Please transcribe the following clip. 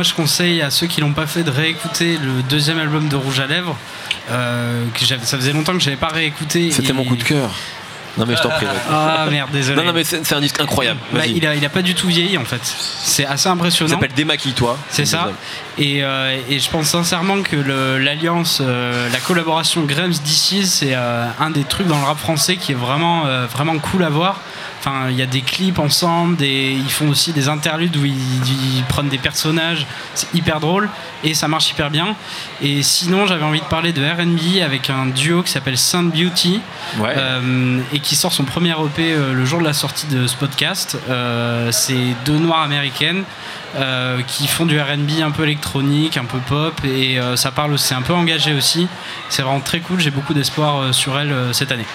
moi je conseille à ceux qui l'ont pas fait de réécouter le deuxième album de Rouge à Lèvres. euh, que ça faisait longtemps que j'avais pas réécouté. C'était et- mon coup de cœur. Non mais je t'en prie. Ah merde, désolé. Non non mais c'est un disque incroyable. Bah, il, a, il a pas du tout vieilli en fait. C'est assez Il impressionnant. s'appelle Démaquille-toi. C'est ça. Et, euh, et je pense sincèrement que l'alliance, euh, la collaboration Grams d'ici, c'est euh, un des trucs dans le rap français qui est vraiment, vraiment cool à voir. Enfin, il y a des clips ensemble, des, ils font aussi des interludes où ils, ils prennent des personnages, c'est hyper drôle et ça marche hyper bien. Et sinon, j'avais envie de parler de RB avec un duo qui s'appelle Saint Beauty Ouais. euh, et qui sort son premier EP euh, le jour de la sortie de ce podcast. Euh, c'est deux noires américaines euh, qui font du RB un peu électronique, un peu pop et euh, ça parle, c'est un peu engagé aussi. C'est vraiment très cool. J'ai beaucoup d'espoir euh, sur elle euh, cette année.